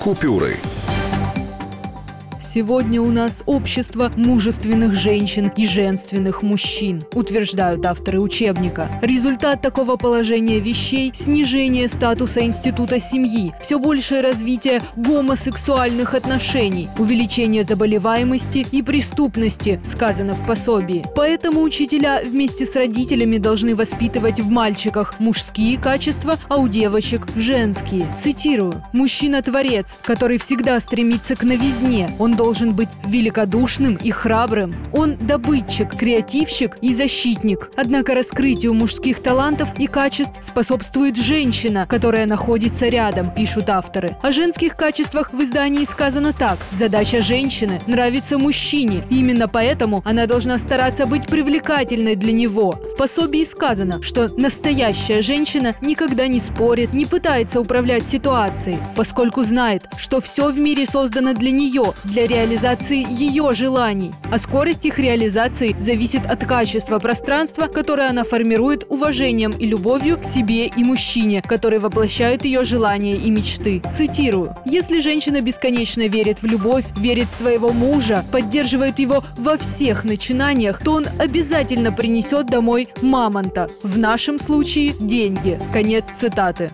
Купюры. Сегодня у нас общество мужественных женщин и женственных мужчин, утверждают авторы учебника. Результат такого положения вещей – снижение статуса института семьи, все большее развитие гомосексуальных отношений, увеличение заболеваемости и преступности, сказано в пособии. Поэтому учителя вместе с родителями должны воспитывать в мальчиках мужские качества, а у девочек – женские. Цитирую. «Мужчина-творец, который всегда стремится к новизне. Он должен быть великодушным и храбрым. Он добытчик, креативщик и защитник. Однако раскрытию мужских талантов и качеств способствует женщина, которая находится рядом, пишут авторы. О женских качествах в издании сказано так. Задача женщины – нравится мужчине. Именно поэтому она должна стараться быть привлекательной для него. В пособии сказано, что настоящая женщина никогда не спорит, не пытается управлять ситуацией, поскольку знает, что все в мире создано для нее, для реализации ее желаний. А скорость их реализации зависит от качества пространства, которое она формирует уважением и любовью к себе и мужчине, которые воплощают ее желания и мечты. Цитирую. «Если женщина бесконечно верит в любовь, верит в своего мужа, поддерживает его во всех начинаниях, то он обязательно принесет домой мамонта. В нашем случае – деньги». Конец цитаты.